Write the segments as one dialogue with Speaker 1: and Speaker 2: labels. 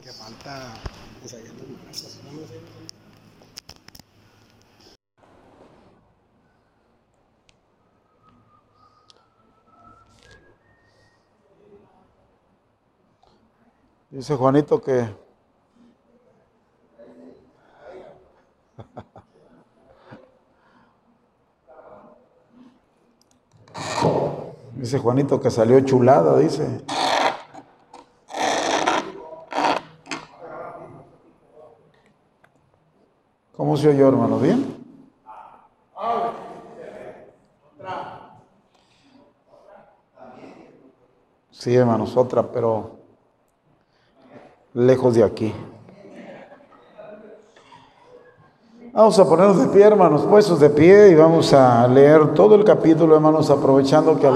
Speaker 1: que falta ensayando más.
Speaker 2: Dice Juanito que Dice Juanito que salió chulada, dice. ¿Cómo se oyó, hermano? ¿Bien? Sí, hermanos, otra, pero lejos de aquí. Vamos a ponernos de pie, hermanos, puestos de pie y vamos a leer todo el capítulo, hermanos, aprovechando que,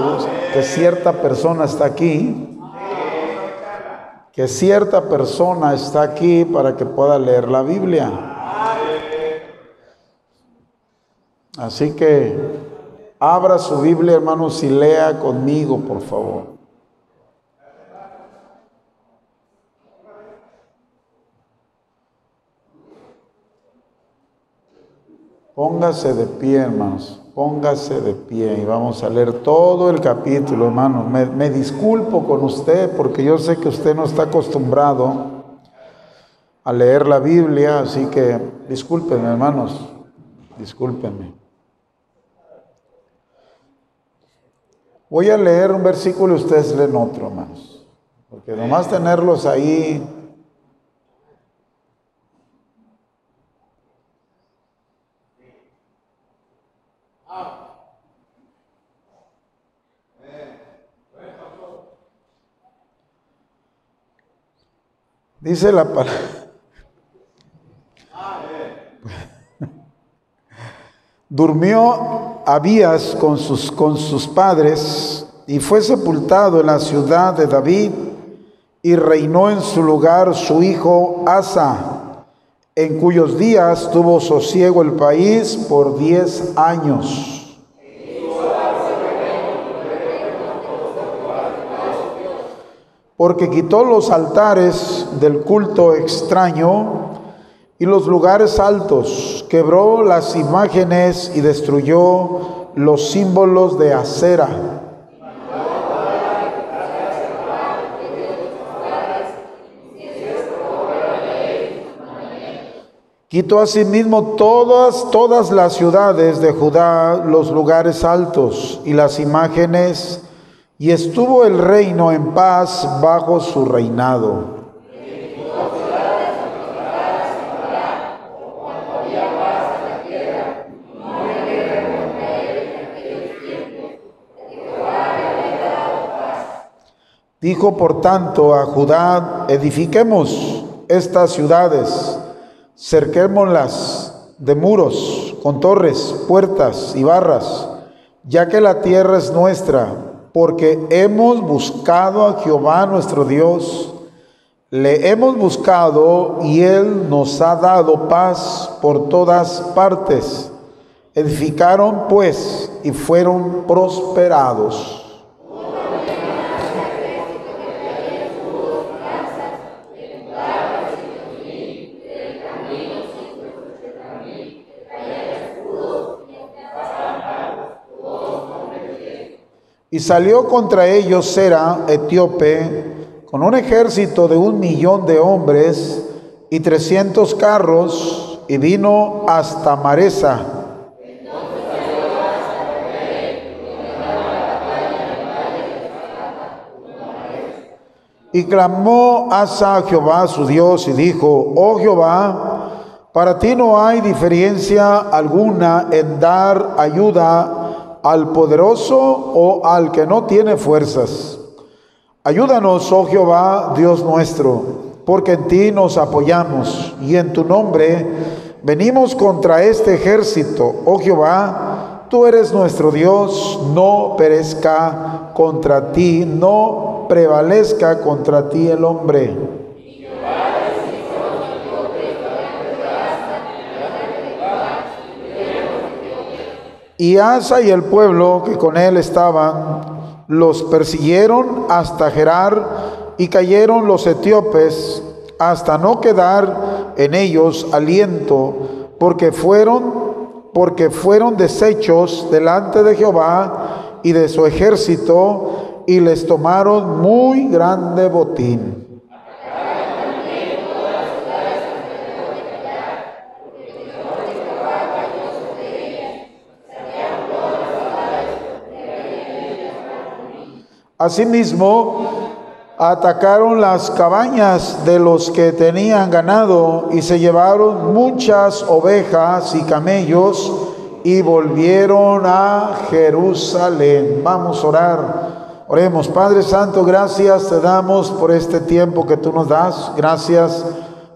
Speaker 2: que cierta persona está aquí, que cierta persona está aquí para que pueda leer la Biblia. Así que abra su Biblia, hermanos, y lea conmigo, por favor. Póngase de pie, hermanos. Póngase de pie y vamos a leer todo el capítulo, hermanos. Me, disculpo con usted porque yo sé que usted no está acostumbrado a leer la Biblia, así que discúlpenme, hermanos. Discúlpenme. Voy a leer un versículo y ustedes leen otro, hermanos. Porque nomás tenerlos ahí Dice la palabra. Durmió Abías con sus, con sus padres y fue sepultado en la ciudad de David y reinó en su lugar su hijo Asa, en cuyos días tuvo sosiego el país por diez años. porque quitó los altares del culto extraño y los lugares altos, quebró las imágenes y destruyó los símbolos de acera. Quitó asimismo todas, todas las ciudades de Judá, los lugares altos y las imágenes y estuvo el reino en paz bajo su reinado. Dijo por tanto a Judá, edifiquemos estas ciudades, cerquémoslas de muros, con torres, puertas y barras, ya que la tierra es nuestra porque hemos buscado a Jehová nuestro Dios, le hemos buscado y Él nos ha dado paz por todas partes. Edificaron pues y fueron prosperados. Y salió contra ellos Sera, etíope, con un ejército de un millón de hombres y trescientos carros, y vino hasta Maresa. Y clamó Asa a Jehová su Dios y dijo, oh Jehová, para ti no hay diferencia alguna en dar ayuda al poderoso o al que no tiene fuerzas. Ayúdanos, oh Jehová, Dios nuestro, porque en ti nos apoyamos y en tu nombre venimos contra este ejército. Oh Jehová, tú eres nuestro Dios, no perezca contra ti, no prevalezca contra ti el hombre. Y Asa y el pueblo que con él estaban los persiguieron hasta Gerar y cayeron los etíopes hasta no quedar en ellos aliento, porque fueron porque fueron deshechos delante de Jehová y de su ejército y les tomaron muy grande botín. Asimismo, atacaron las cabañas de los que tenían ganado y se llevaron muchas ovejas y camellos y volvieron a Jerusalén. Vamos a orar. Oremos, Padre Santo, gracias te damos por este tiempo que tú nos das. Gracias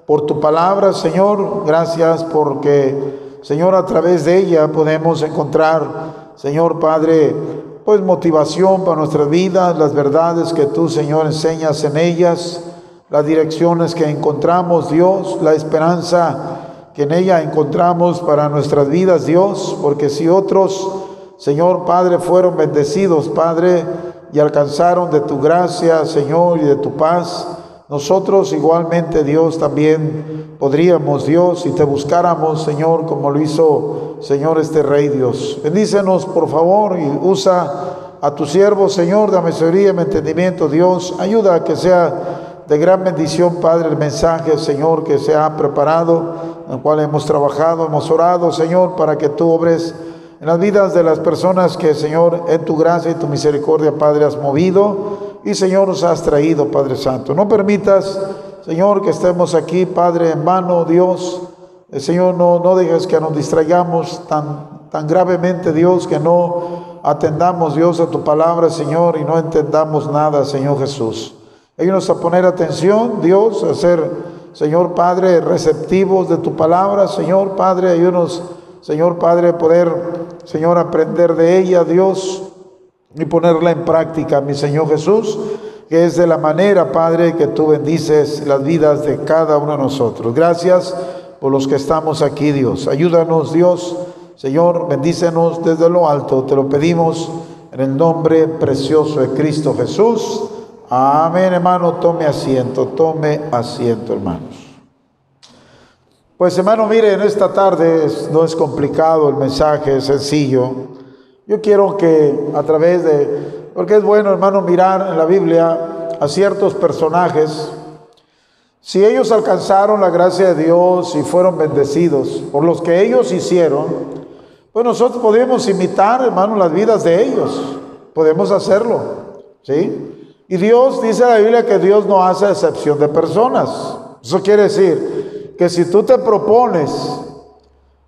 Speaker 2: por tu palabra, Señor. Gracias porque, Señor, a través de ella podemos encontrar, Señor Padre, pues motivación para nuestras vidas, las verdades que tú, Señor, enseñas en ellas, las direcciones que encontramos, Dios, la esperanza que en ella encontramos para nuestras vidas, Dios, porque si otros, Señor Padre, fueron bendecidos, Padre, y alcanzaron de tu gracia, Señor, y de tu paz, nosotros igualmente, Dios, también podríamos, Dios, si te buscáramos, Señor, como lo hizo, Señor, este Rey Dios. Bendícenos, por favor, y usa a tu siervo, Señor, dame sabiduría y entendimiento, Dios. Ayuda a que sea de gran bendición, Padre, el mensaje, Señor, que se ha preparado, en el cual hemos trabajado, hemos orado, Señor, para que tú obres en las vidas de las personas que, Señor, en tu gracia y tu misericordia, Padre, has movido y Señor nos has traído, Padre Santo. No permitas, Señor, que estemos aquí, Padre, en vano, Dios. El Señor, no, no dejes que nos distraigamos tan, tan gravemente, Dios, que no atendamos, Dios, a tu palabra, Señor, y no entendamos nada, Señor Jesús. Ayúdanos a poner atención, Dios, a ser, Señor Padre, receptivos de tu palabra, Señor Padre, ayúdanos, Señor Padre, poder, Señor, aprender de ella, Dios, y ponerla en práctica, mi Señor Jesús, que es de la manera, Padre, que tú bendices las vidas de cada uno de nosotros. Gracias por los que estamos aquí, Dios. Ayúdanos, Dios. Señor, bendícenos desde lo alto. Te lo pedimos en el nombre precioso de Cristo Jesús. Amén, hermano. Tome asiento, tome asiento, hermanos. Pues, hermano, mire, en esta tarde no es complicado el mensaje, es sencillo. Yo quiero que a través de, porque es bueno hermano mirar en la Biblia a ciertos personajes, si ellos alcanzaron la gracia de Dios y fueron bendecidos por los que ellos hicieron, pues nosotros podemos imitar, hermano, las vidas de ellos. Podemos hacerlo, ¿sí? Y Dios dice en la Biblia que Dios no hace excepción de personas. Eso quiere decir que si tú te propones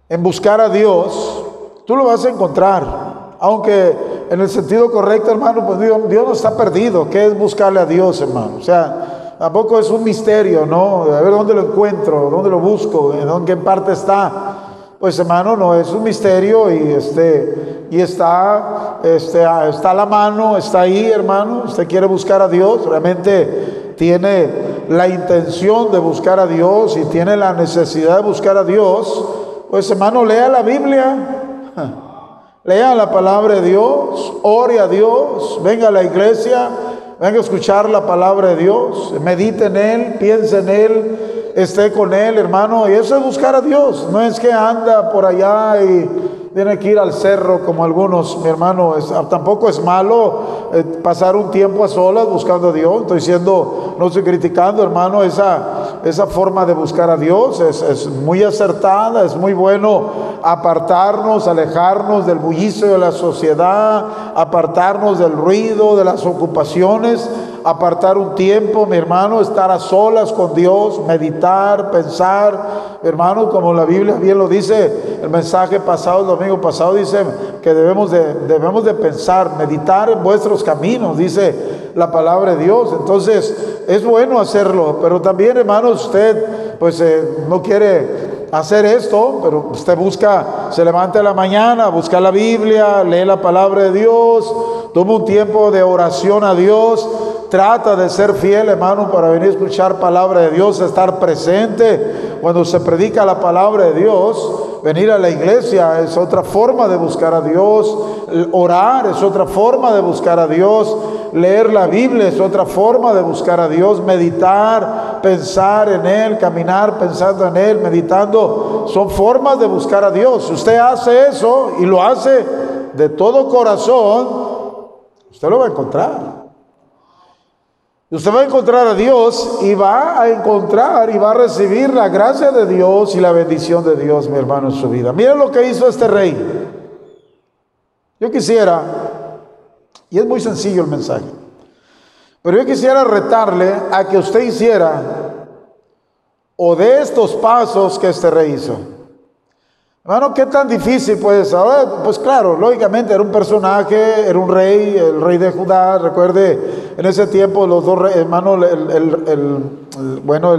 Speaker 2: en buscar a Dios, tú lo vas a encontrar. Aunque en el sentido correcto, hermano, pues Dios, no está perdido. ¿Qué es buscarle a Dios, hermano? O sea, tampoco es un misterio, ¿no? A ver dónde lo encuentro, dónde lo busco, en qué parte está. Pues hermano, no es un misterio y este y está este está a la mano, está ahí, hermano. Usted quiere buscar a Dios, realmente tiene la intención de buscar a Dios y tiene la necesidad de buscar a Dios, pues hermano, lea la Biblia. Lea la palabra de Dios, ore a Dios, venga a la iglesia, venga a escuchar la palabra de Dios, medite en Él, piense en Él, esté con Él, hermano. Y eso es buscar a Dios, no es que anda por allá y tiene que ir al cerro como algunos, mi hermano, tampoco es malo eh, pasar un tiempo a solas buscando a Dios, estoy diciendo, no estoy criticando, hermano, esa, esa forma de buscar a Dios es, es muy acertada, es muy bueno apartarnos, alejarnos del bullicio de la sociedad, apartarnos del ruido, de las ocupaciones, apartar un tiempo, mi hermano, estar a solas con Dios, meditar, pensar, hermano, como la Biblia bien lo dice, el mensaje pasado, el domingo pasado dice que debemos de, debemos de pensar, meditar en vuestros caminos, dice la palabra de Dios. Entonces, es bueno hacerlo, pero también, hermano, usted pues eh, no quiere hacer esto, pero usted busca, se levanta en la mañana, busca la Biblia, lee la palabra de Dios, toma un tiempo de oración a Dios, trata de ser fiel, hermano, para venir a escuchar palabra de Dios, estar presente. Cuando se predica la palabra de Dios, venir a la iglesia es otra forma de buscar a Dios, orar es otra forma de buscar a Dios, leer la Biblia es otra forma de buscar a Dios, meditar, pensar en Él, caminar pensando en Él, meditando, son formas de buscar a Dios. Si usted hace eso y lo hace de todo corazón, usted lo va a encontrar. Usted va a encontrar a Dios y va a encontrar y va a recibir la gracia de Dios y la bendición de Dios, mi hermano, en su vida. Miren lo que hizo este rey. Yo quisiera, y es muy sencillo el mensaje, pero yo quisiera retarle a que usted hiciera o de estos pasos que este rey hizo. Hermano, ¿qué tan difícil puede ser? Pues claro, lógicamente era un personaje, era un rey, el rey de Judá. Recuerde, en ese tiempo los dos reyes, hermano, el, bueno,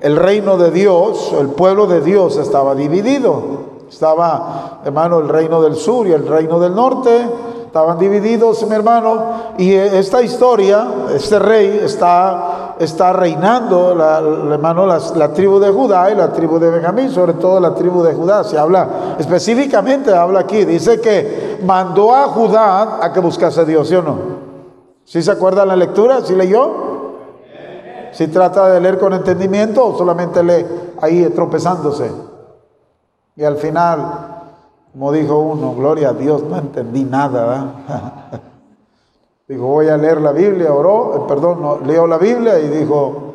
Speaker 2: el, reino de Dios, el pueblo de Dios estaba dividido. Estaba, hermano, el reino del sur y el reino del norte. Estaban divididos, mi hermano. Y esta historia, este rey está está reinando, la, hermano, la, tribu de Judá y la tribu de Benjamín, sobre todo la tribu de Judá. Se habla específicamente, habla aquí, dice que mandó a Judá a que buscase a Dios, ¿sí o no? ¿Sí se acuerda la lectura? ¿Sí leyó? ¿Sí trata de leer con entendimiento o solamente lee ahí tropezándose? Y al final, como dijo uno, gloria a Dios, no entendí nada. Dijo, voy a leer la Biblia, oró, eh, perdón, no, leo la Biblia y dijo,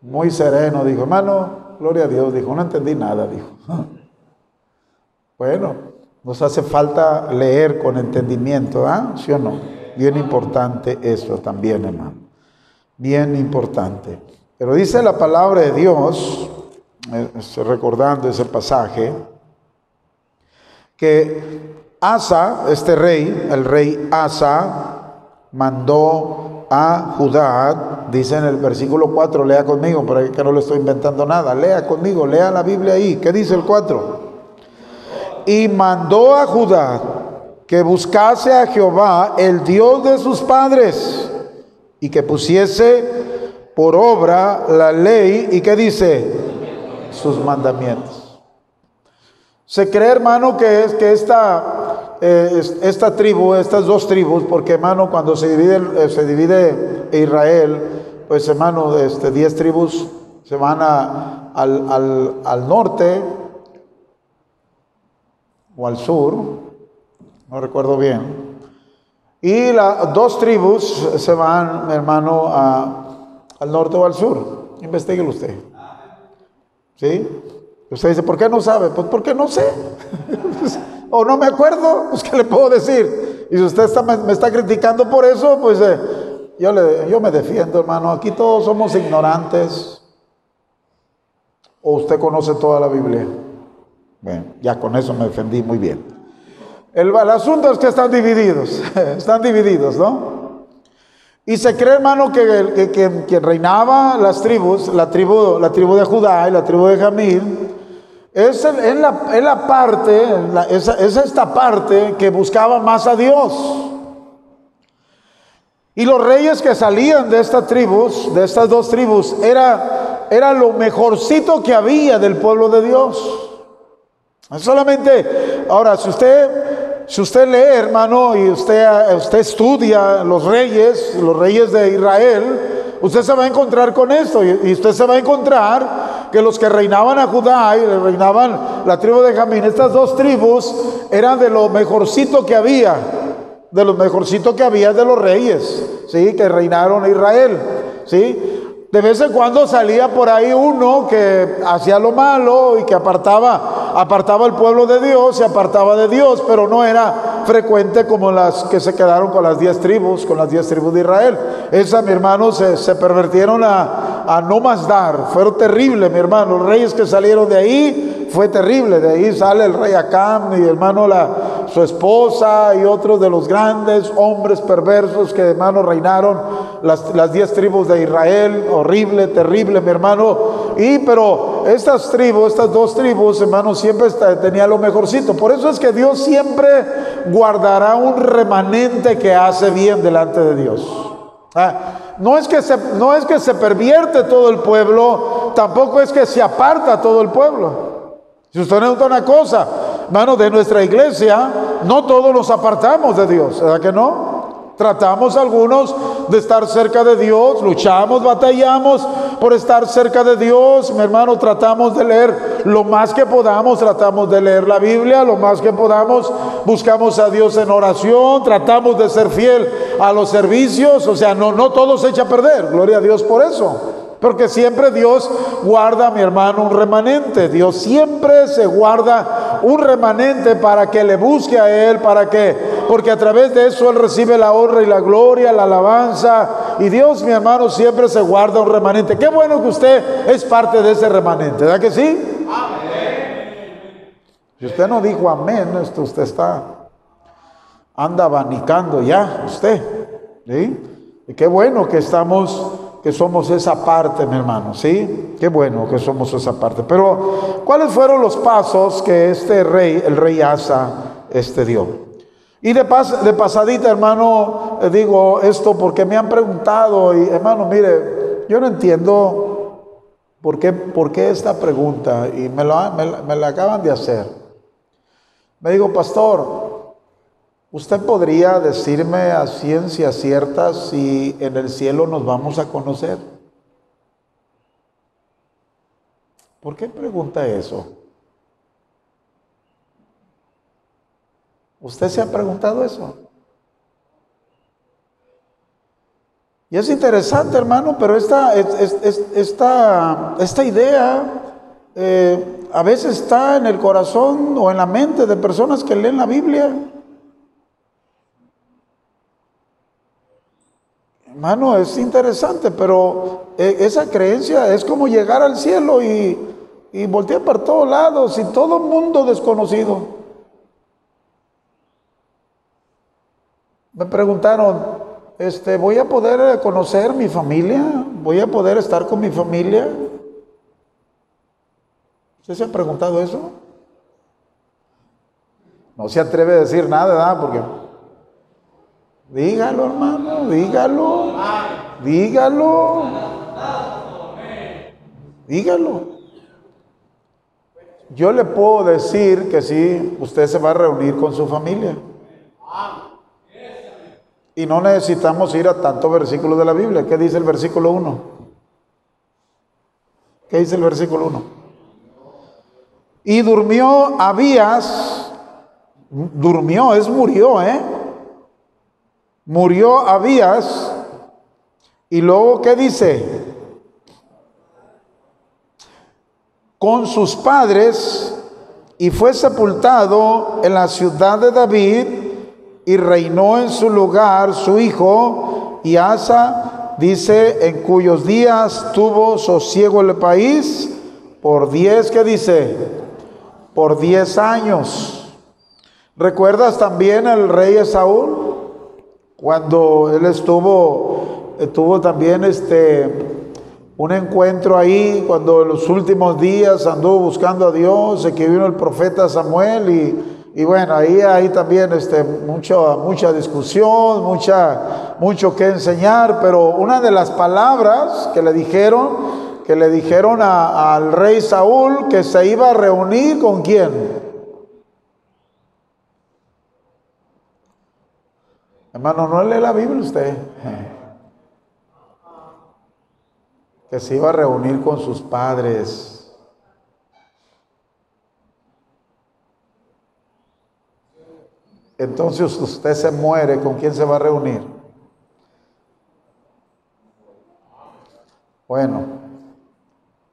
Speaker 2: muy sereno, dijo, hermano, gloria a Dios, dijo, no entendí nada, dijo. Bueno, nos hace falta leer con entendimiento, ¿ah? ¿Sí o no? Bien importante eso también, hermano. Bien importante. Pero dice la palabra de Dios, eh, recordando ese pasaje, que Asa, este rey, el rey Asa, mandó a Judá, dice en el versículo 4, lea conmigo, para que no le estoy inventando nada, lea conmigo, lea la Biblia ahí, ¿qué dice el 4? Y mandó a Judá que buscase a Jehová, el Dios de sus padres, y que pusiese por obra la ley, y que dice, sus mandamientos. Se cree, hermano, que es que esta eh, esta tribu, estas dos tribus, porque hermano, cuando se divide, eh, se divide Israel, pues hermano, este, diez tribus se van a, al, al, norte o al sur, no recuerdo bien. Y las dos tribus se van, hermano, al norte o al sur. Investíguelo usted. ¿Sí? Usted dice, ¿por qué no sabe? Pues porque no sé. o no me acuerdo, pues ¿qué le puedo decir? Y si usted me, está criticando por eso, pues eh, yo, le, yo me defiendo, hermano. Aquí todos somos ignorantes. ¿O usted conoce toda la Biblia? Bueno, ya con eso me defendí muy bien. El, asunto es que están divididos, están divididos, ¿no? Y se cree, hermano, que, que, que, reinaba las tribus, la tribu, la tribu de Judá y la tribu de Jamil, es, la, la, parte, es, esta parte que buscaba más a Dios. Y los reyes que salían de estas tribus, de estas dos tribus, era, era lo mejorcito que había del pueblo de Dios. Solamente, ahora, si usted, si usted lee, hermano, y usted, usted estudia los reyes, los reyes de Israel, usted se va a encontrar con esto y usted se va a encontrar que los que reinaban a Judá y reinaban la tribu de Jamín, estas dos tribus eran de lo mejorcito que había, de lo mejorcito que había de los reyes, ¿sí? Que reinaron a Israel, ¿sí? De vez en cuando salía por ahí uno que hacía lo malo y que apartaba, apartaba el pueblo de Dios, se apartaba de Dios, pero no era frecuente como las que se quedaron con las diez tribus, con las diez tribus de Israel. Esas, mi hermano, se, pervertieron a, a no más dar. Fueron terribles, mi hermano. Los reyes que salieron de ahí fue terrible. De ahí sale el rey Acam y hermano su esposa y otros de los grandes hombres perversos que hermano reinaron las, las diez tribus de Israel horrible, terrible, mi hermano. Y pero estas tribus, estas dos tribus, hermano, siempre tenía lo mejorcito. Por eso es que Dios siempre guardará un remanente que hace bien delante de Dios. Ah, no, es que se, no es que se pervierte todo el pueblo, tampoco es que se aparta todo el pueblo. Si usted nota una cosa, hermano, de nuestra iglesia, no todos nos apartamos de Dios, ¿verdad que no? Tratamos algunos de estar cerca de Dios, luchamos, batallamos por estar cerca de Dios. Mi hermano, tratamos de leer lo más que podamos, tratamos de leer la Biblia, lo más que podamos, buscamos a Dios en oración, tratamos de ser fiel a los servicios, o sea, no, no todo se echa a perder, gloria a Dios por eso. Porque siempre Dios guarda, mi hermano, un remanente. Dios siempre se guarda un remanente para que le busque a Él, para que, porque a través de eso Él recibe la honra y la gloria, la alabanza. Y Dios, mi hermano, siempre se guarda un remanente. Qué bueno que usted es parte de ese remanente, ¿verdad que sí? Amén. Si usted no dijo amén, esto usted está, anda abanicando ya, usted. ¿sí? Y qué bueno que estamos que somos esa parte, mi hermano, ¿sí? Qué bueno que somos esa parte. Pero, ¿cuáles fueron los pasos que este rey, el rey Asa, este dio? Y de, pas, de pasadita, hermano, eh, digo esto porque me han preguntado, y hermano, mire, yo no entiendo por qué, por qué esta pregunta, y me, lo, me, me la acaban de hacer. Me digo, pastor, ¿Usted podría decirme a ciencia cierta si en el cielo nos vamos a conocer? ¿Por qué pregunta eso? ¿Usted se ha preguntado eso? Y es interesante, hermano, pero esta, esta, esta idea eh, a veces está en el corazón o en la mente de personas que leen la Biblia. Hermano, es interesante, pero eh, esa creencia es como llegar al cielo y, y voltear por todos lados y todo mundo desconocido. Me preguntaron, este, ¿voy a poder conocer mi familia? ¿Voy a poder estar con mi familia? ¿Usted se ha preguntado eso? No se atreve a decir nada, ¿verdad? Porque Dígalo, hermano, dígalo. Dígalo. Dígalo. Yo le puedo decir que sí, usted se va a reunir con su familia. Y no necesitamos ir a tantos versículos de la Biblia. ¿Qué dice el versículo 1? ¿Qué dice el versículo 1? Y durmió Abías, durmió, es murió, ¿eh? Murió Abías y luego ¿qué dice? Con sus padres y fue sepultado en la ciudad de David y reinó en su lugar su hijo y Asa dice en cuyos días tuvo sosiego el país por diez, ¿qué dice? Por diez años. ¿Recuerdas también el rey Saúl? Cuando él estuvo, tuvo también este, un encuentro ahí, cuando en los últimos días anduvo buscando a Dios, que vino el profeta Samuel y, y bueno, ahí hay también este, mucho, mucha discusión, mucha, mucho que enseñar, pero una de las palabras que le dijeron, que le dijeron al rey Saúl que se iba a reunir con quién? Hermano, no lee la Biblia usted. Que se iba a reunir con sus padres. Entonces usted se muere, ¿con quién se va a reunir? Bueno,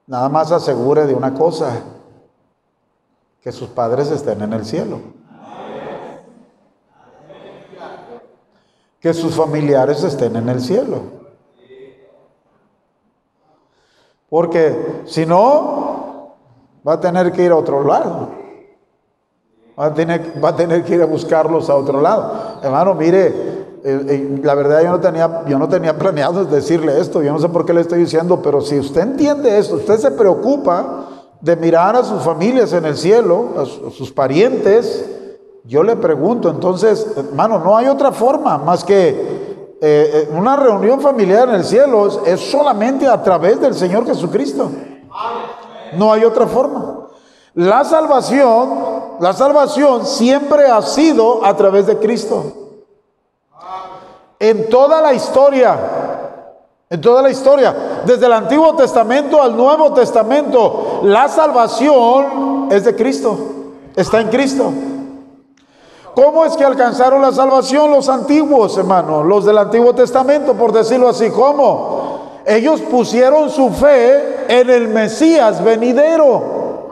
Speaker 2: nada más asegure de una cosa, que sus padres estén en el cielo. Que sus familiares estén en el cielo. Porque si no, va a tener que ir a otro lado. Va a tener, va a tener que ir a buscarlos a otro lado. Hermano, mire, eh, eh, la verdad yo no, tenía, yo no tenía planeado decirle esto, yo no sé por qué le estoy diciendo, pero si usted entiende esto, usted se preocupa de mirar a sus familias en el cielo, a sus parientes, yo le pregunto, entonces, hermano, no hay otra forma más que eh, eh, una reunión familiar en el cielo es solamente a través del Señor Jesucristo. No hay otra forma. La salvación, la salvación siempre ha sido a través de Cristo. En toda la historia, en toda la historia, desde el Antiguo Testamento al Nuevo Testamento, la salvación es de Cristo, está en Cristo. ¿Cómo es que alcanzaron la salvación los antiguos, hermanos? Los del Antiguo Testamento, por decirlo así. ¿Cómo? Ellos pusieron su fe en el Mesías venidero.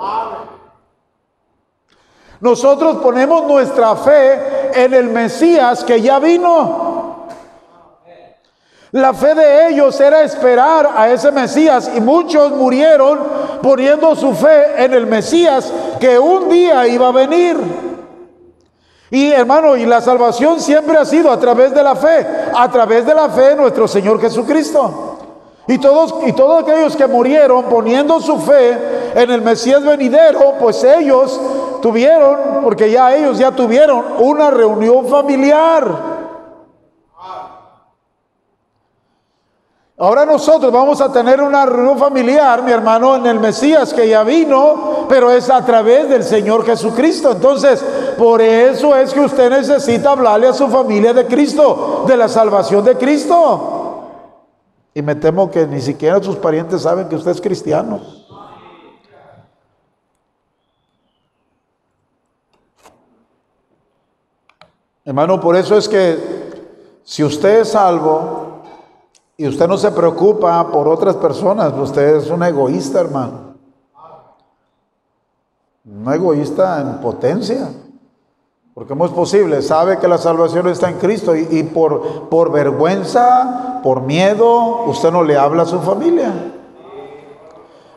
Speaker 2: Nosotros ponemos nuestra fe en el Mesías que ya vino. La fe de ellos era esperar a ese Mesías y muchos murieron poniendo su fe en el Mesías que un día iba a venir. Y hermano, y la salvación siempre ha sido a través de la fe, a través de la fe de nuestro Señor Jesucristo. Y todos, y todos aquellos que murieron poniendo su fe en el Mesías venidero, pues ellos tuvieron, porque ya ellos ya tuvieron una reunión familiar. Ahora nosotros vamos a tener una reunión familiar, mi hermano, en el Mesías que ya vino, pero es a través del Señor Jesucristo. Entonces, por eso es que usted necesita hablarle a su familia de Cristo, de la salvación de Cristo. Y me temo que ni siquiera sus parientes saben que usted es cristiano. Hermano, por eso es que si usted es salvo, y usted no se preocupa por otras personas, usted es un egoísta, hermano. Un egoísta en potencia. Porque ¿cómo es posible? Sabe que la salvación está en Cristo y, por, por vergüenza, por miedo, usted no le habla a su familia.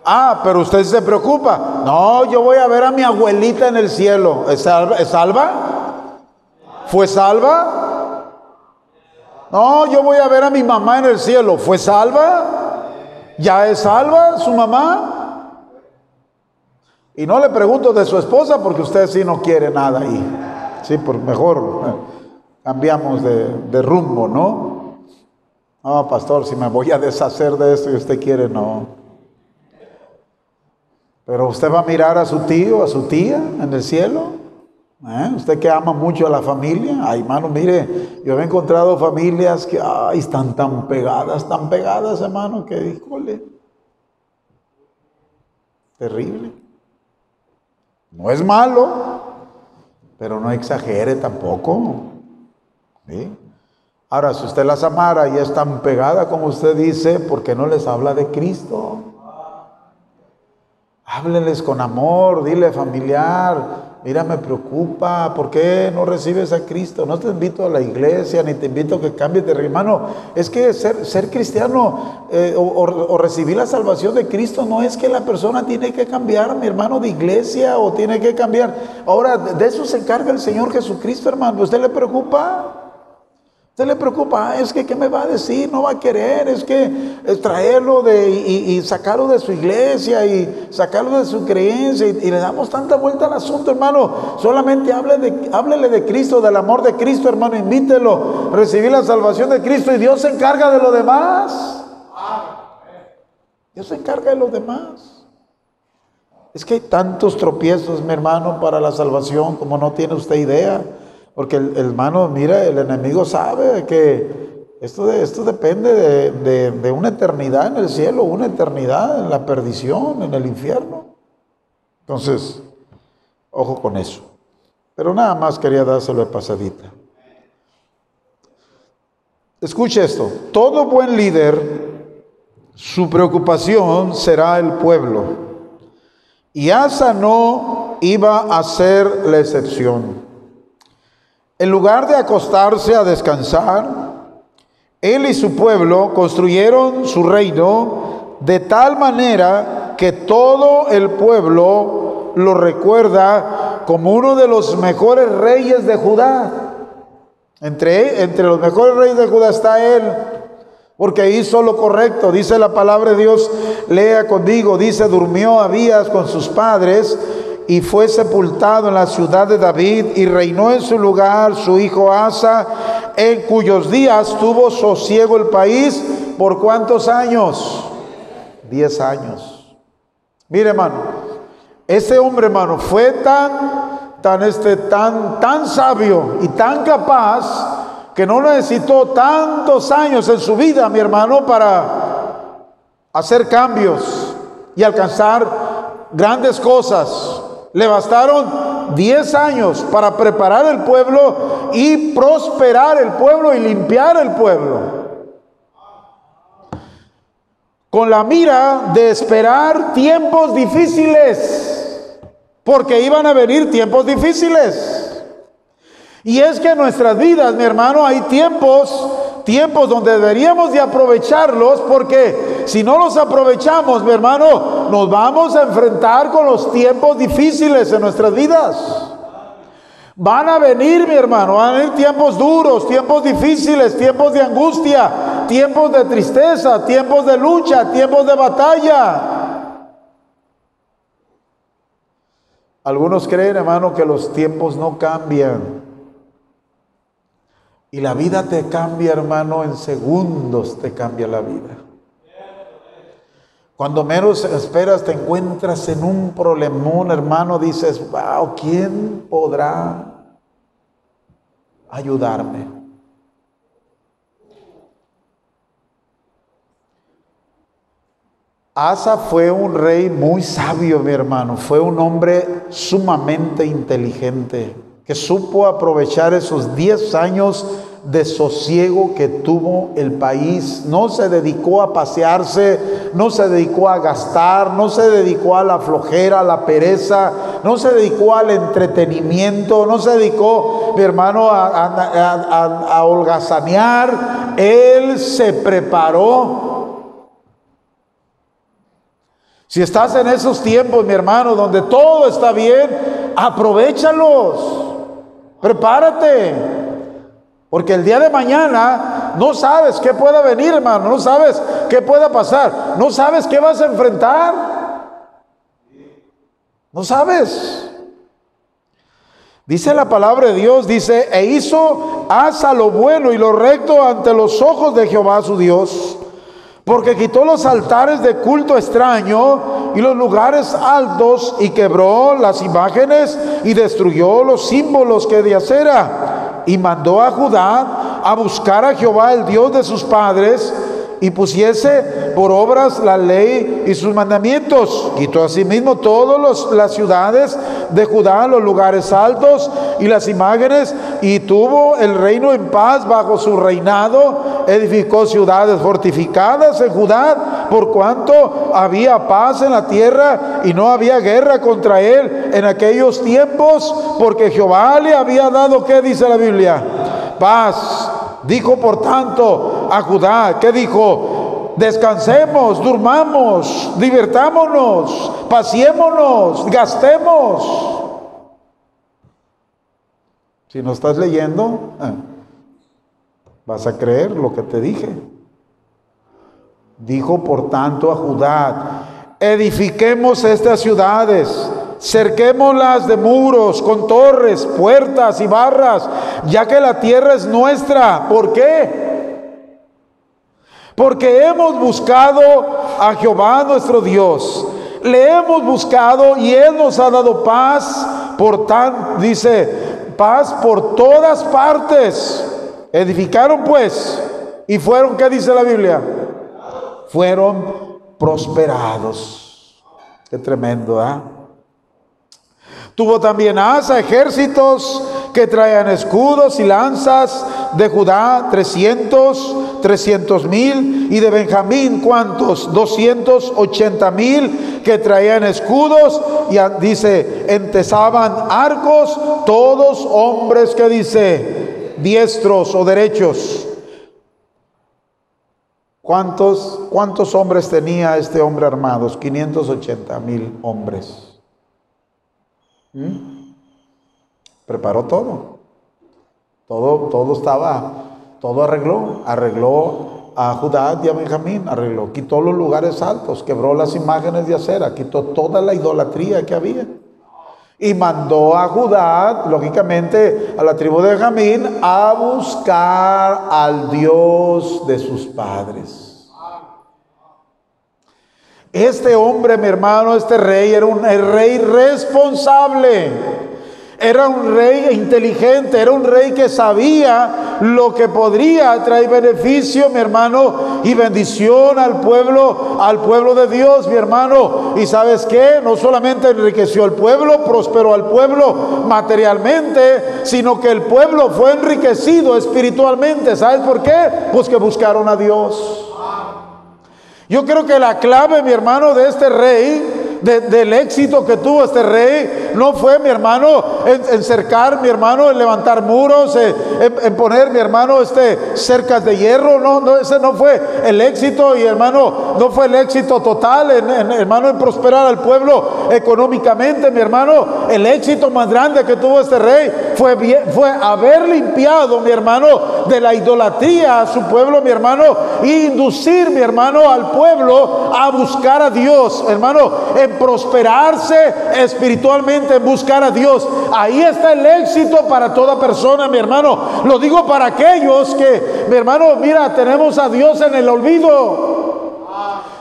Speaker 2: Ah, pero usted se preocupa. No, yo voy a ver a mi abuelita en el cielo. ¿Es salva? ¿Es salva? ¿Fue salva? No, yo voy a ver a mi mamá en el cielo. ¿Fue salva? ¿Ya es salva su mamá? Y no le pregunto de su esposa porque usted sí no quiere nada ahí. Sí, por mejor cambiamos de, rumbo, ¿no? No, pastor, si me voy a deshacer de esto y usted quiere, no. Pero usted va a mirar a su tío, a su tía en el cielo. ¿Eh? Usted que ama mucho a la familia, ay hermano, mire, yo he encontrado familias que están tan pegadas, tan pegadas, hermano, que híjole, terrible. No es malo, pero no exagere tampoco. Ahora, si usted las amara y es tan pegada como usted dice, ¿por qué no les habla de Cristo? Háblenles con amor, dile familiar, mira, me preocupa, ¿por qué no recibes a Cristo? No te invito a la iglesia, ni te invito a que cambies de hermano. Es que ser, ser cristiano eh, o, recibir la salvación de Cristo no es que la persona tiene que cambiar, mi hermano, de iglesia o tiene que cambiar. Ahora, de eso se encarga el Señor Jesucristo, hermano. ¿Usted le preocupa? Usted le preocupa, ah, es que ¿qué me va a decir? No va a querer, es que traerlo de, y, sacarlo de su iglesia y sacarlo de su creencia y, le damos tanta vuelta al asunto, hermano. Solamente hable de, háblele de Cristo, del amor de Cristo, hermano, invítelo, recibir la salvación de Cristo y Dios se encarga de lo demás. Dios se encarga de lo demás. Es que hay tantos tropiezos, mi hermano, para la salvación como no tiene usted idea. Porque el, hermano, mira, el enemigo sabe que esto, esto depende de, de, una eternidad en el cielo, una eternidad en la perdición, en el infierno. Entonces, ojo con eso. Pero nada más quería dárselo de pasadita. Escuche esto, todo buen líder, su preocupación será el pueblo. Y Asa no iba a ser la excepción. En lugar de acostarse a descansar, él y su pueblo construyeron su reino de tal manera que todo el pueblo lo recuerda como uno de los mejores reyes de Judá. Entre, entre los mejores reyes de Judá está él, porque hizo lo correcto. Dice la palabra de Dios, lea conmigo, dice, durmió Abías con sus padres y fue sepultado en la ciudad de David y reinó en su lugar su hijo Asa, en cuyos días tuvo sosiego el país. ¿Por cuántos años? Diez años. Mire hermano, Ese hombre, hermano, fue tan, tan, este, tan, tan sabio y tan capaz que no necesitó tantos años en su vida, mi hermano, para hacer cambios y alcanzar grandes cosas. Le bastaron 10 años para preparar el pueblo y prosperar el pueblo y limpiar el pueblo. Con la mira de esperar tiempos difíciles porque iban a venir tiempos difíciles. Y es que en nuestras vidas, mi hermano, hay tiempos, tiempos donde deberíamos de aprovecharlos, porque si no los aprovechamos, mi hermano, nos vamos a enfrentar con los tiempos difíciles en nuestras vidas. Van a venir, mi hermano, van a venir tiempos duros, tiempos difíciles, tiempos de angustia, tiempos de tristeza, tiempos de lucha, tiempos de batalla. Algunos creen, hermano, que los tiempos no cambian. Y la vida te cambia, hermano, en segundos te cambia la vida. Cuando menos esperas te encuentras en un problemón, hermano, dices, wow, ¿quién podrá ayudarme? Asa fue un rey muy sabio, mi hermano. Fue un hombre sumamente inteligente que supo aprovechar esos 10 años de sosiego que tuvo el país. No se dedicó a pasearse, no se dedicó a gastar, no se dedicó a la flojera, a la pereza, no se dedicó al entretenimiento, no se dedicó, mi hermano, a, a, a holgazanear. Él se preparó si estás en esos tiempos, mi hermano, donde todo está bien, aprovechalos. Prepárate. Porque el día de mañana no sabes qué pueda venir, hermano. No sabes qué pueda pasar. No sabes qué vas a enfrentar. No sabes. Dice la palabra de Dios, dice, e hizo hasta lo bueno y lo recto ante los ojos de Jehová su Dios porque quitó los altares de culto extraño y los lugares altos y quebró las imágenes y destruyó los símbolos que de acera. Y mandó a Judá a buscar a Jehová el Dios de sus padres y pusiese por obras la ley y sus mandamientos. Quitó asimismo todas las ciudades de Judá, los lugares altos y las imágenes, y tuvo el reino en paz bajo su reinado. Edificó ciudades fortificadas en Judá, por cuanto había paz en la tierra y no había guerra contra él en aquellos tiempos, porque Jehová le había dado, ¿qué dice la Biblia? Paz. Dijo por tanto a Judá, ¿qué dijo? Descansemos, durmamos, divertámonos, paseémonos, gastemos. Si no estás leyendo, eh, vas a creer lo que te dije. Dijo por tanto a Judá, edifiquemos estas ciudades, cerquémoslas de muros, con torres, puertas y barras, ya que la tierra es nuestra. ¿Por qué? Porque hemos buscado a Jehová nuestro Dios. Le hemos buscado y Él nos ha dado paz. Por tan, dice, paz por todas partes. Edificaron pues y fueron, ¿qué dice la Biblia? Fueron prosperados. Qué tremendo, ¿ah? Tuvo también Asa ejércitos que traían escudos y lanzas de Judá, 300, 300 mil, y de Benjamín, ¿cuántos? 280 mil que traían escudos y dice, entesaban arcos, todos hombres que dice, diestros o derechos. ¿Cuántos, ¿Cuántos hombres tenía este hombre armados? 580 mil hombres. ¿Mm? Preparó todo. Todo, todo estaba, todo arregló. Arregló a Judá y a Benjamín, arregló. Quitó los lugares altos, quebró las imágenes de acera, quitó toda la idolatría que había. Y mandó a Judá, lógicamente, a la tribu de Benjamín, a buscar al Dios de sus padres. Este hombre, mi hermano, este rey era un rey responsable. Era un rey inteligente, era un rey que sabía lo que podría traer beneficio, mi hermano, y bendición al pueblo, al pueblo de Dios, mi hermano. Y sabes qué, no solamente enriqueció al pueblo, prosperó al pueblo materialmente, sino que el pueblo fue enriquecido espiritualmente. ¿Sabes por qué? Pues que buscaron a Dios. Yo creo que la clave, mi hermano, de este rey del éxito que tuvo este rey no fue, mi hermano, en, cercar, mi hermano, en levantar muros, en, poner, mi hermano, este, cercas de hierro. No, no, ese no fue el éxito, y hermano, no fue el éxito total, en, hermano, en prosperar al pueblo económicamente, mi hermano. El éxito más grande que tuvo este rey fue, fue haber limpiado, mi hermano, de la idolatría a su pueblo, mi hermano, e inducir, mi hermano, al pueblo a buscar a Dios, hermano, en prosperarse espiritualmente, en buscar a Dios. Ahí está el éxito para toda persona, mi hermano. Lo digo para aquellos que, mi hermano, mira, tenemos a Dios en el olvido.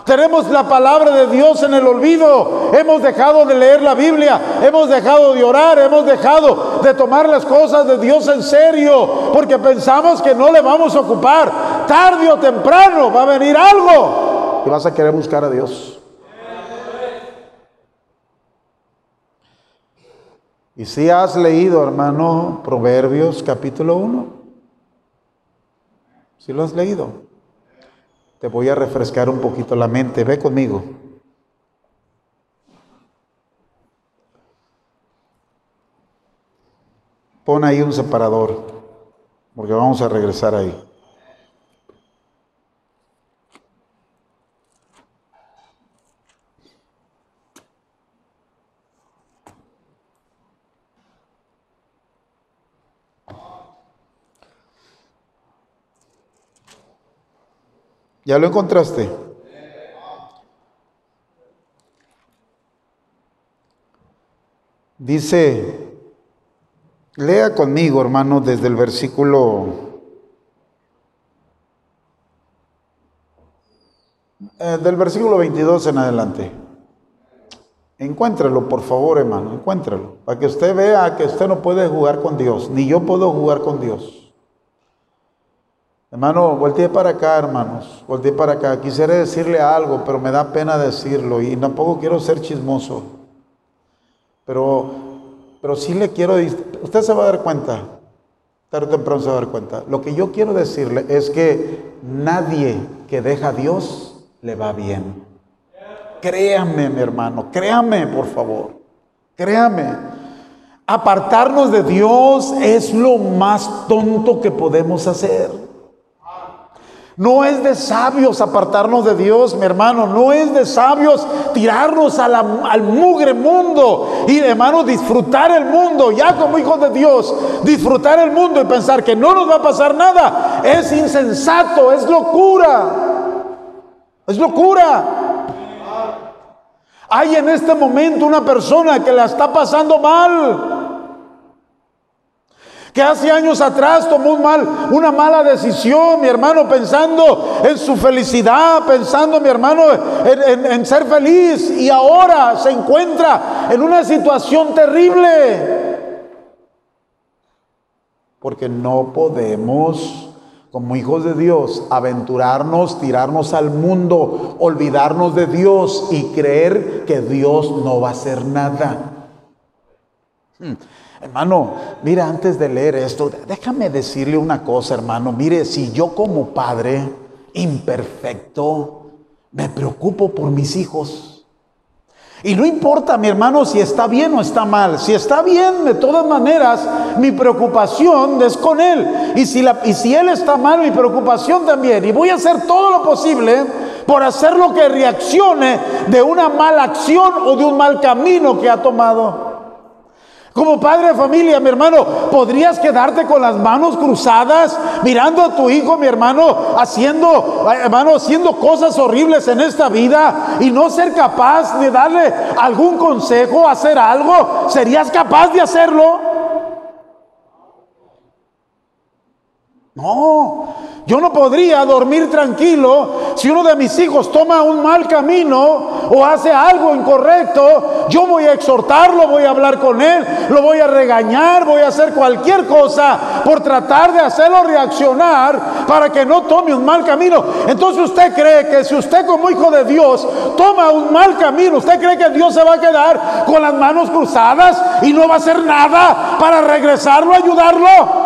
Speaker 2: Tenemos la palabra de Dios en el olvido. Hemos dejado de leer la Biblia. Hemos dejado de orar. Hemos dejado de tomar las cosas de Dios en serio. Porque pensamos que no le vamos a ocupar. Tarde o temprano va a venir algo. Y vas a querer buscar a Dios. Y si has leído, hermano, Proverbios capítulo 1. Si lo has leído. Te voy a refrescar un poquito la mente. Ve conmigo. Pon ahí un separador, porque vamos a regresar ahí. ¿Ya lo encontraste? Dice, lea conmigo, hermano, desde el versículo eh, del versículo 22 en adelante. Encuéntralo, por favor, hermano, encuéntralo, para que usted vea que usted no puede jugar con Dios, ni yo puedo jugar con Dios. Hermano, volteé para acá, hermanos, volteé para acá. Quisiera decirle algo, pero me da pena decirlo y tampoco quiero ser chismoso. Pero, pero sí le quiero, usted se va a dar cuenta, tarde o temprano se va a dar cuenta. Lo que yo quiero decirle es que nadie que deja a Dios le va bien. Créame, mi hermano, créame, por favor, créame. Apartarnos de Dios es lo más tonto que podemos hacer. No es de sabios apartarnos de Dios, mi hermano. No es de sabios tirarnos al mugre mundo y, hermano, disfrutar el mundo, ya como hijos de Dios, disfrutar el mundo y pensar que no nos va a pasar nada. Es insensato, es locura. Es locura. Hay en este momento una persona que la está pasando mal que hace años atrás tomó mal, una mala decisión, mi hermano, pensando en su felicidad, pensando, mi hermano, en, ser feliz y ahora se encuentra en una situación terrible. Porque no podemos como hijos de Dios, aventurarnos, tirarnos al mundo, olvidarnos de Dios y creer que Dios no va a hacer nada. Hmm. Hermano, mira, antes de leer esto, déjame decirle una cosa, hermano. Mire, si yo como padre imperfecto me preocupo por mis hijos. Y no importa, mi hermano, si está bien o está mal. Si está bien, de todas maneras, mi preocupación es con él. Y si, y si él está mal, mi preocupación también. Y voy a hacer todo lo posible por hacer lo que reaccione de una mala acción o de un mal camino que ha tomado. Como padre de familia, mi hermano, podrías quedarte con las manos cruzadas mirando a tu hijo, mi hermano, haciendo, hermano, haciendo cosas horribles en esta vida y no ser capaz de darle algún consejo, hacer algo. ¿Serías capaz de hacerlo? No, Yo no podría dormir tranquilo si uno de mis hijos toma un mal camino o hace algo incorrecto. Yo voy a exhortarlo, voy a hablar con él, lo voy a regañar, voy a hacer cualquier cosa por tratar de hacerlo reaccionar para que no tome un mal camino. Entonces usted cree que si usted como hijo de Dios toma un mal camino, usted cree que Dios se va a quedar con las manos cruzadas y no va a hacer nada para regresarlo, ayudarlo.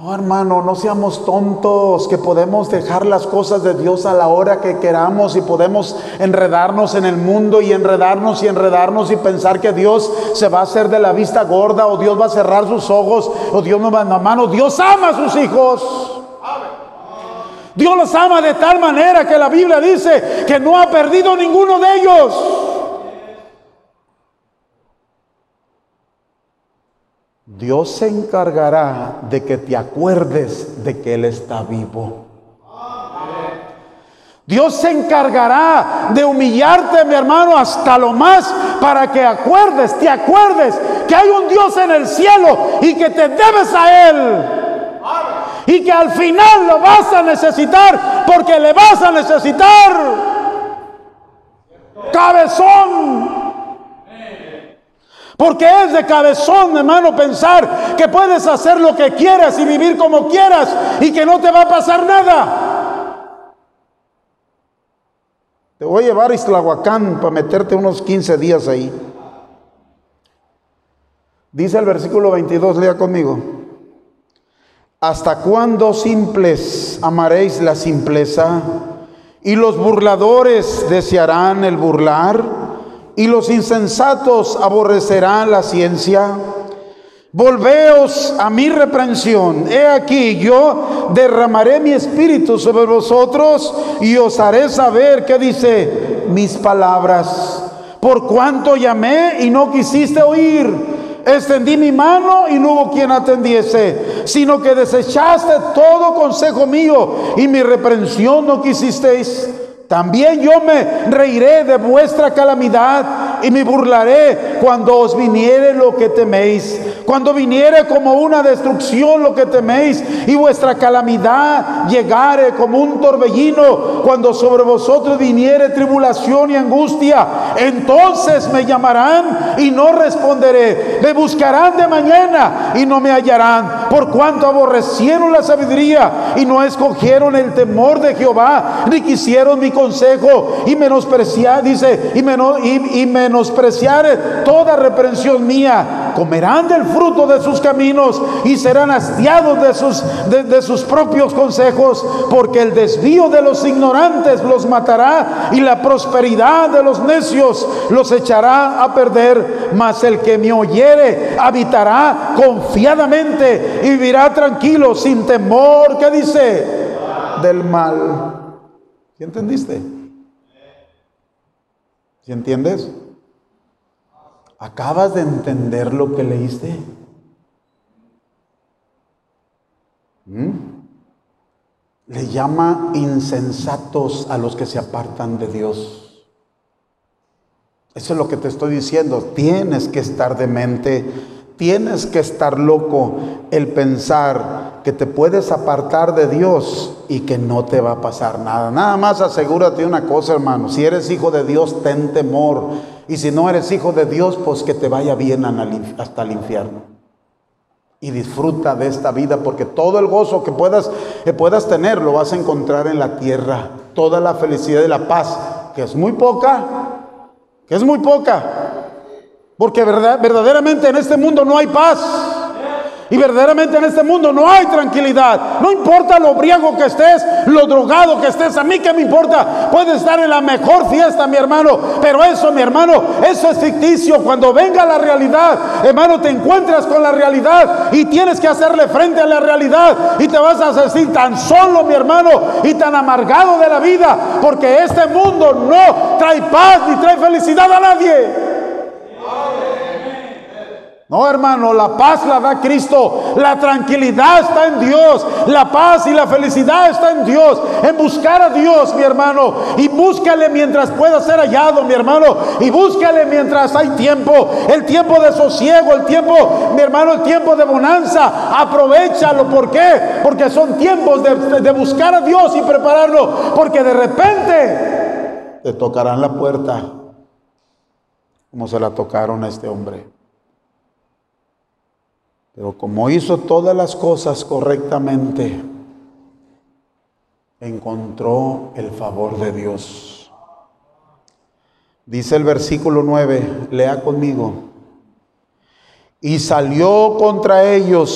Speaker 2: No, hermano, no seamos tontos, que podemos dejar las cosas de Dios a la hora que queramos y podemos enredarnos en el mundo y enredarnos y enredarnos y pensar que Dios se va a hacer de la vista gorda o Dios va a cerrar sus ojos o Dios no va a mano. Dios ama a sus hijos. Dios los ama de tal manera que la Biblia dice que no ha perdido ninguno de ellos. Dios se encargará de que te acuerdes de que Él está vivo. Dios se encargará de humillarte, mi hermano, hasta lo más para que acuerdes, te acuerdes que hay un Dios en el cielo y que te debes a Él. Y que al final lo vas a necesitar porque le vas a necesitar. Cabezón. Porque es de cabezón, hermano, pensar que puedes hacer lo que quieras y vivir como quieras y que no te va a pasar nada. Te voy a llevar a Islahuacán para meterte unos 15 días ahí. Dice el versículo 22, lea conmigo. ¿Hasta cuándo simples amaréis la simpleza y los burladores desearán el burlar? Y los insensatos aborrecerán la ciencia. Volveos a mi reprensión. He aquí, yo derramaré mi espíritu sobre vosotros y os haré saber qué dice mis palabras. Por cuanto llamé y no quisiste oír, extendí mi mano y no hubo quien atendiese, sino que desechaste todo consejo mío y mi reprensión no quisisteis. También yo me reiré de vuestra calamidad y me burlaré cuando os viniere lo que teméis. Cuando viniere como una destrucción lo que teméis y vuestra calamidad llegare como un torbellino. Cuando sobre vosotros viniere tribulación y angustia, entonces me llamarán y no responderé. Me buscarán de mañana y no me hallarán. Por cuanto aborrecieron la sabiduría y no escogieron el temor de Jehová, ni quisieron mi consejo y menospreciar, dice, y, menos, y, menospreciar toda reprensión mía, comerán del fruto de sus caminos y serán hastiados de sus, de, sus propios consejos, porque el desvío de los ignorantes los matará y la prosperidad de los necios los echará a perder, mas el que me oyere habitará confiadamente y vivirá tranquilo, sin temor, ¿qué dice? Del mal. ¿Sí entendiste? ¿Sí entiendes? ¿Acabas de entender lo que leíste? ¿Mm? Le llama insensatos a los que se apartan de Dios. Eso es lo que te estoy diciendo. Tienes que estar de mente Tienes que estar loco el pensar que te puedes apartar de Dios y que no te va a pasar nada. Nada más asegúrate una cosa, hermano. Si eres hijo de Dios, ten temor. Y si no eres hijo de Dios, pues que te vaya bien hasta el infierno. Y disfruta de esta vida, porque todo el gozo que puedas, que puedas tener lo vas a encontrar en la tierra. Toda la felicidad y la paz, que es muy poca, que es muy poca, porque verdaderamente en este mundo no hay paz. Y verdaderamente en este mundo no hay tranquilidad. No importa lo briago que estés, lo drogado que estés, a mí que me importa. Puedes estar en la mejor fiesta, mi hermano. Pero eso, mi hermano, eso es ficticio. Cuando venga la realidad, hermano, te encuentras con la realidad y tienes que hacerle frente a la realidad. Y te vas a sentir tan solo, mi hermano, y tan amargado de la vida. Porque este mundo no trae paz ni trae felicidad a nadie. No, hermano, la paz la da Cristo. La tranquilidad está en Dios. La paz y la felicidad está en Dios. En buscar a Dios, mi hermano. Y búscale mientras pueda ser hallado, mi hermano. Y búscale mientras hay tiempo. El tiempo de sosiego, el tiempo, mi hermano, el tiempo de bonanza. Aprovechalo. ¿Por qué? Porque son tiempos de, de buscar a Dios y prepararlo. Porque de repente te tocarán la puerta. Como se la tocaron a este hombre. Pero como hizo todas las cosas correctamente, encontró el favor de Dios. Dice el versículo 9, lea conmigo. Y salió contra ellos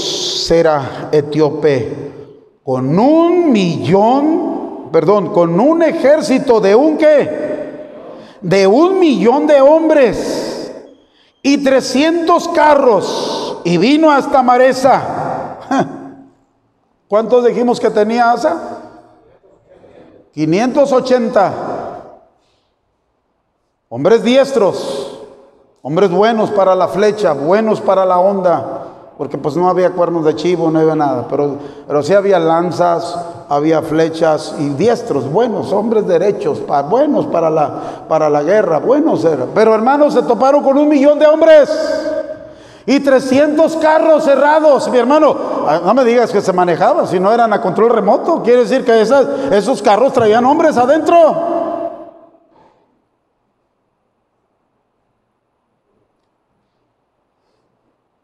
Speaker 2: Sera etíope con un millón, perdón, con un ejército de un qué? De un millón de hombres y trescientos carros y vino hasta Maresa. ¿Cuántos dijimos que tenía Asa? 580. Hombres diestros, hombres buenos para la flecha, buenos para la onda, porque pues no había cuernos de chivo, no había nada, pero, pero sí había lanzas, había flechas y diestros, buenos, hombres derechos, buenos para la, para la guerra, buenos eran. Pero hermanos, se toparon con un millón de hombres. Y 300 carros cerrados, mi hermano. Ah, no me digas que se manejaban, si no eran a control remoto. Quiere decir que esos carros traían hombres adentro.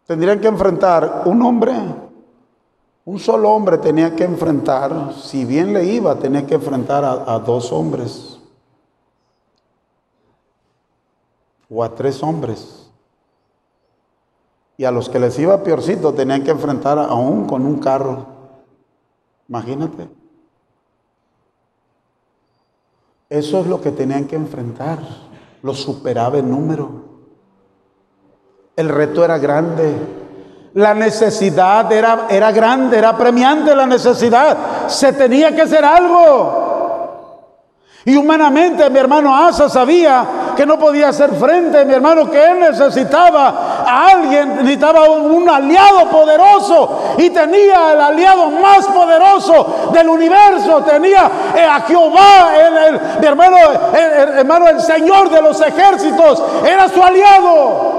Speaker 2: Tendrían que enfrentar un hombre, un solo hombre tenía que enfrentar, si bien le iba, tenía que enfrentar a dos hombres o a tres hombres. Y a los que les iba peorcito tenían que enfrentar aún con un carro. Imagínate. Eso es lo que tenían que enfrentar. Lo superaba en número. El reto era grande. La necesidad era, era grande, era premiante la necesidad. Se tenía que hacer algo. Y humanamente mi hermano Asa sabía que no podía hacer frente, mi hermano, que él necesitaba alguien, necesitaba un, aliado poderoso y tenía el aliado más poderoso del universo, tenía eh, a Jehová, el, mi hermano, hermano, el Señor de los ejércitos, era su aliado.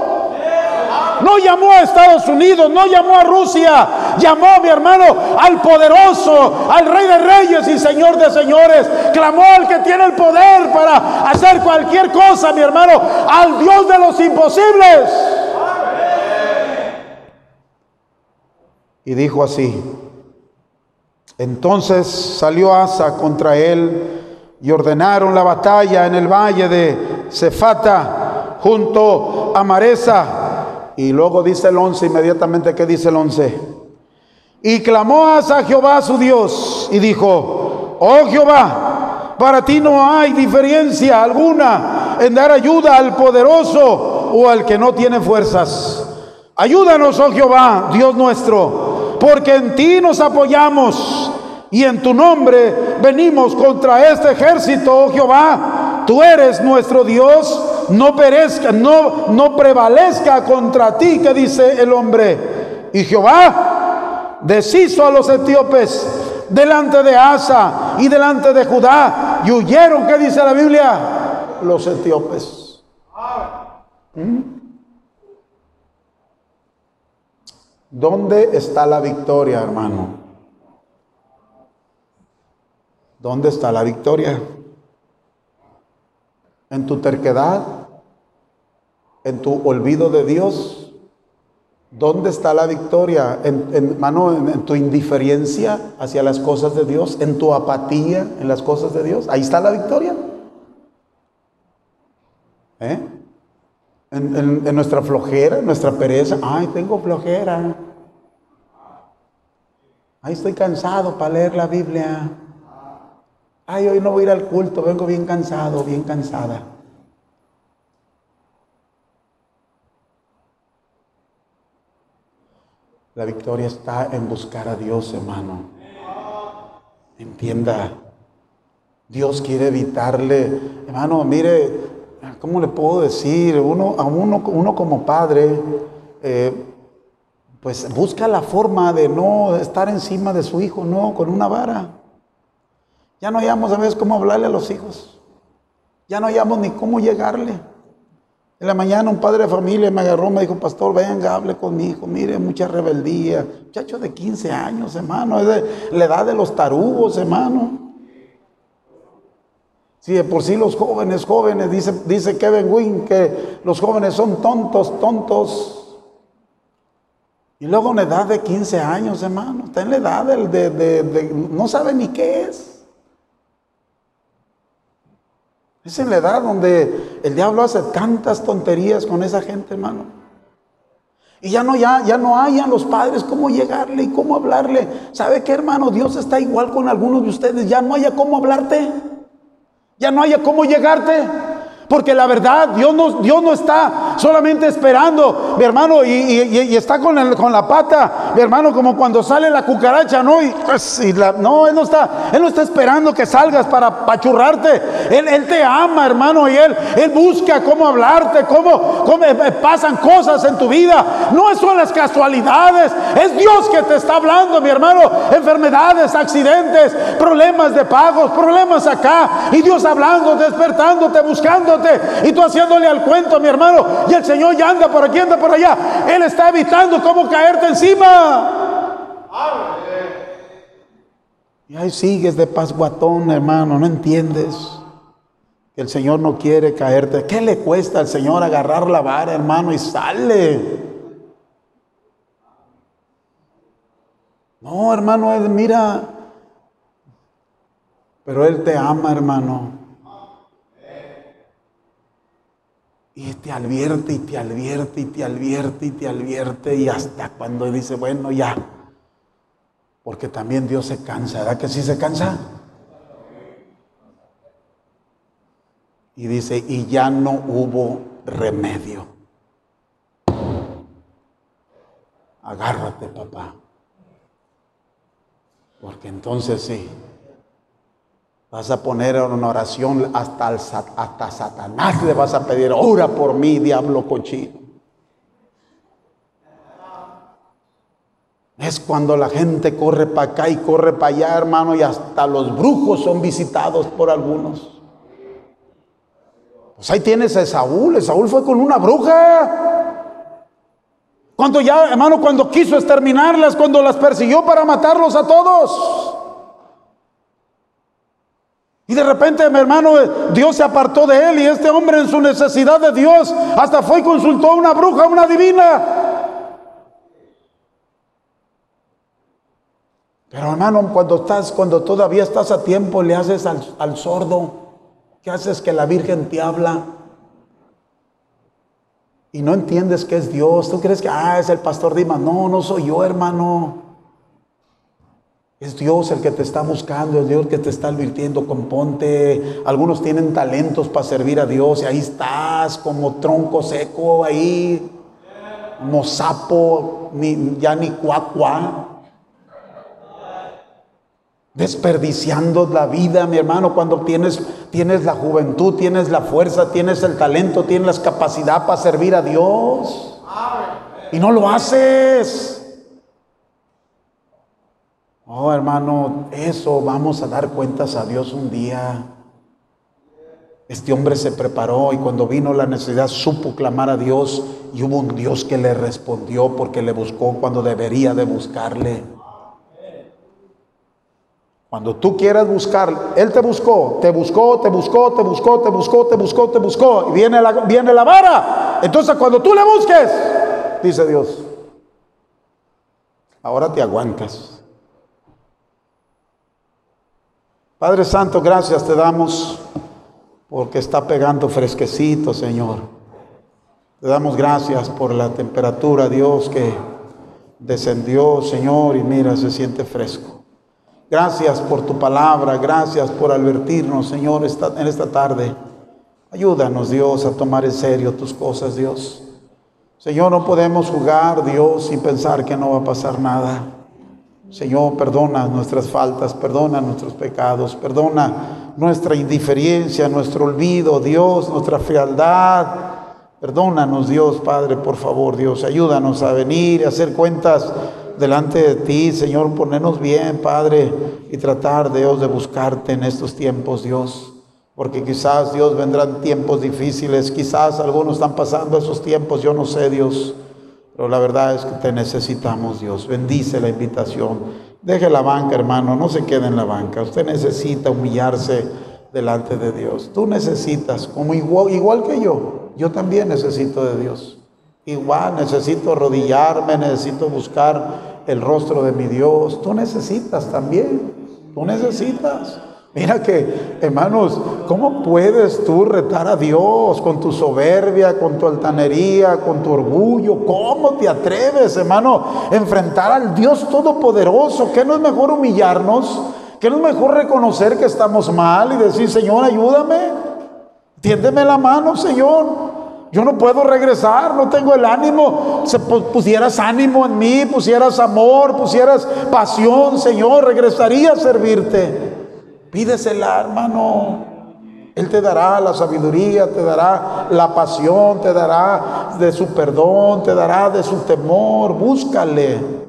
Speaker 2: No llamó a Estados Unidos, no llamó a Rusia, llamó, mi hermano, al poderoso, al Rey de Reyes y Señor de Señores. Clamó al que tiene el poder para hacer cualquier cosa, mi hermano, al Dios de los imposibles. y dijo así, entonces salió Asa contra él y ordenaron la batalla en el valle de Cefata junto a Maresa. Y luego dice el 11, inmediatamente que dice el 11. Y clamó a Jehová su Dios y dijo, oh Jehová, para ti no hay diferencia alguna en dar ayuda al poderoso o al que no tiene fuerzas. Ayúdanos, oh Jehová, Dios nuestro porque en ti nos apoyamos y en tu nombre venimos contra este ejército, oh Jehová. Tú eres nuestro Dios, no perezca, no, no prevalezca contra ti, que dice el hombre. Y Jehová deshizo a los etíopes delante de Asa y delante de Judá y huyeron, ¿qué dice la Biblia? Los etíopes. ¿Mm? ¿Dónde está la victoria, hermano? ¿Dónde está la victoria? ¿En tu terquedad? ¿En tu olvido de Dios? ¿Dónde está la victoria? ¿En, hermano, en, tu indiferencia hacia las cosas de Dios? ¿En tu apatía en las cosas de Dios? Ahí está la victoria. ¿Eh? en, nuestra flojera, en nuestra pereza. Ay, tengo flojera. Ay, estoy cansado para leer la Biblia. Ay, hoy no voy a ir al culto, vengo bien cansado, bien cansada. La victoria está en buscar a Dios, hermano. Entienda. Dios quiere evitarle, hermano, mire, ¿cómo le puedo decir? Uno, a uno, uno como padre, eh, pues busca la forma de no estar encima de su hijo, no, con una vara. Ya no hayamos a veces cómo hablarle a los hijos. Ya no hayamos ni cómo llegarle. En la mañana un padre de familia me agarró, me dijo, pastor, venga, hable con mi hijo, mire, mucha rebeldía. Muchacho de 15 años, hermano, es de la edad de los tarugos, hermano. Si de por sí los jóvenes, jóvenes, dice, dice Kevin Wynn que los jóvenes son tontos, tontos. Y luego en la edad de 15 años, hermano, está en la edad de, de, no sabe ni qué es. Es en la edad donde el diablo hace tantas tonterías con esa gente, hermano. Y ya no, ya, ya no hayan los padres cómo llegarle y cómo hablarle. ¿Sabe qué, hermano? Dios está igual con algunos de ustedes. Ya no haya cómo hablarte. Ya no haya cómo llegarte. Porque la verdad, Dios no, Dios no está solamente esperando, mi hermano, y, está con, con, la pata, mi hermano, como cuando sale la cucaracha, ¿no? Y, pues, no, Él no, está, él no está esperando que salgas para pachurrarte. Él, él te ama, hermano, y Él, él busca cómo hablarte, cómo, cómo eh, eh, pasan cosas en tu vida. No son las casualidades, es Dios que te está hablando, mi hermano. Enfermedades, accidentes, problemas de pagos, problemas acá, y Dios hablando, despertándote, buscándote y tú haciéndole al cuento, mi hermano, y el Señor ya anda por aquí, anda por allá. Él está evitando cómo caerte encima. Y ahí sigues de pasguatón, hermano, no entiendes que el Señor no quiere caerte. ¿Qué le cuesta al Señor agarrar la vara, hermano, y sale? No, hermano, él mira, pero Él te ama, hermano. Y te advierte y te advierte y te advierte y te advierte y hasta cuando dice, bueno, ya. Porque también Dios se cansa, ¿verdad que sí se cansa? Y dice, y ya no hubo remedio. Agárrate, papá. Porque entonces sí, Vas a poner en una oración hasta, hasta Satanás le vas a pedir, ora por mí, diablo cochino. Es cuando la gente corre para acá y corre para allá, hermano, y hasta los brujos son visitados por algunos. Pues ahí tienes a Saúl. Saúl fue con una bruja. Cuando ya, hermano, cuando quiso exterminarlas, cuando las persiguió para matarlos a todos. De repente, mi hermano, Dios se apartó de él y este hombre en su necesidad de Dios hasta fue y consultó a una bruja, una divina. Pero hermano, cuando estás, cuando todavía estás a tiempo, le haces al, sordo, ¿qué haces que la Virgen te habla? Y no entiendes que es Dios. Tú crees que, ah, es el pastor Dimas. No, no soy yo, hermano. Es Dios el que te está buscando, es Dios el que te está advirtiendo, componte. Algunos tienen talentos para servir a Dios y ahí estás como tronco seco, ahí, como sapo, ni, ya ni cuacua. Desperdiciando la vida, mi hermano, cuando tienes, tienes la juventud, tienes la fuerza, tienes el talento, tienes la capacidad para servir a Dios. Y no lo haces. Oh, hermano, eso vamos a dar cuentas a Dios un día. Este hombre se preparó y cuando vino la necesidad supo clamar a Dios y hubo un Dios que le respondió porque le buscó cuando debería de buscarle. Cuando tú quieras buscar, Él te buscó, te buscó, te buscó, te buscó, te buscó, te buscó, te buscó, y viene la, viene la vara. Entonces cuando tú le busques, dice Dios, ahora te aguantas. Padre Santo, gracias te damos porque está pegando fresquecito, Señor. Te damos gracias por la temperatura, Dios, que descendió, Señor, y mira, se siente fresco. Gracias por tu palabra, gracias por advertirnos, Señor, en esta tarde. Ayúdanos, Dios, a tomar en serio tus cosas, Dios. Señor, no podemos jugar, Dios, y pensar que no va a pasar nada. Señor, perdona nuestras faltas, perdona nuestros pecados, perdona nuestra indiferencia, nuestro olvido, Dios, nuestra frialdad. Perdónanos, Dios, Padre, por favor, Dios. Ayúdanos a venir y hacer cuentas delante de ti, Señor. Ponernos bien, Padre, y tratar, Dios, de buscarte en estos tiempos, Dios. Porque quizás, Dios, vendrán tiempos difíciles. Quizás algunos están pasando esos tiempos, yo no sé, Dios. Pero la verdad es que te necesitamos, Dios. Bendice la invitación. Deje la banca, hermano. No se quede en la banca. Usted necesita humillarse delante de Dios. Tú necesitas, como igual, igual que yo, yo también necesito de Dios. Igual necesito arrodillarme, necesito buscar el rostro de mi Dios. Tú necesitas también. Tú necesitas. Mira que, hermanos, ¿cómo puedes tú retar a Dios con tu soberbia, con tu altanería, con tu orgullo? ¿Cómo te atreves, hermano, a enfrentar al Dios Todopoderoso? ¿Qué no es mejor humillarnos? ¿Qué no es mejor reconocer que estamos mal y decir, Señor, ayúdame? Tiéndeme la mano, Señor. Yo no puedo regresar, no tengo el ánimo. Si pusieras ánimo en mí, pusieras amor, pusieras pasión, Señor, regresaría a servirte. Pídesela, hermano. Él te dará la sabiduría, te dará la pasión, te dará de su perdón, te dará de su temor. Búscale.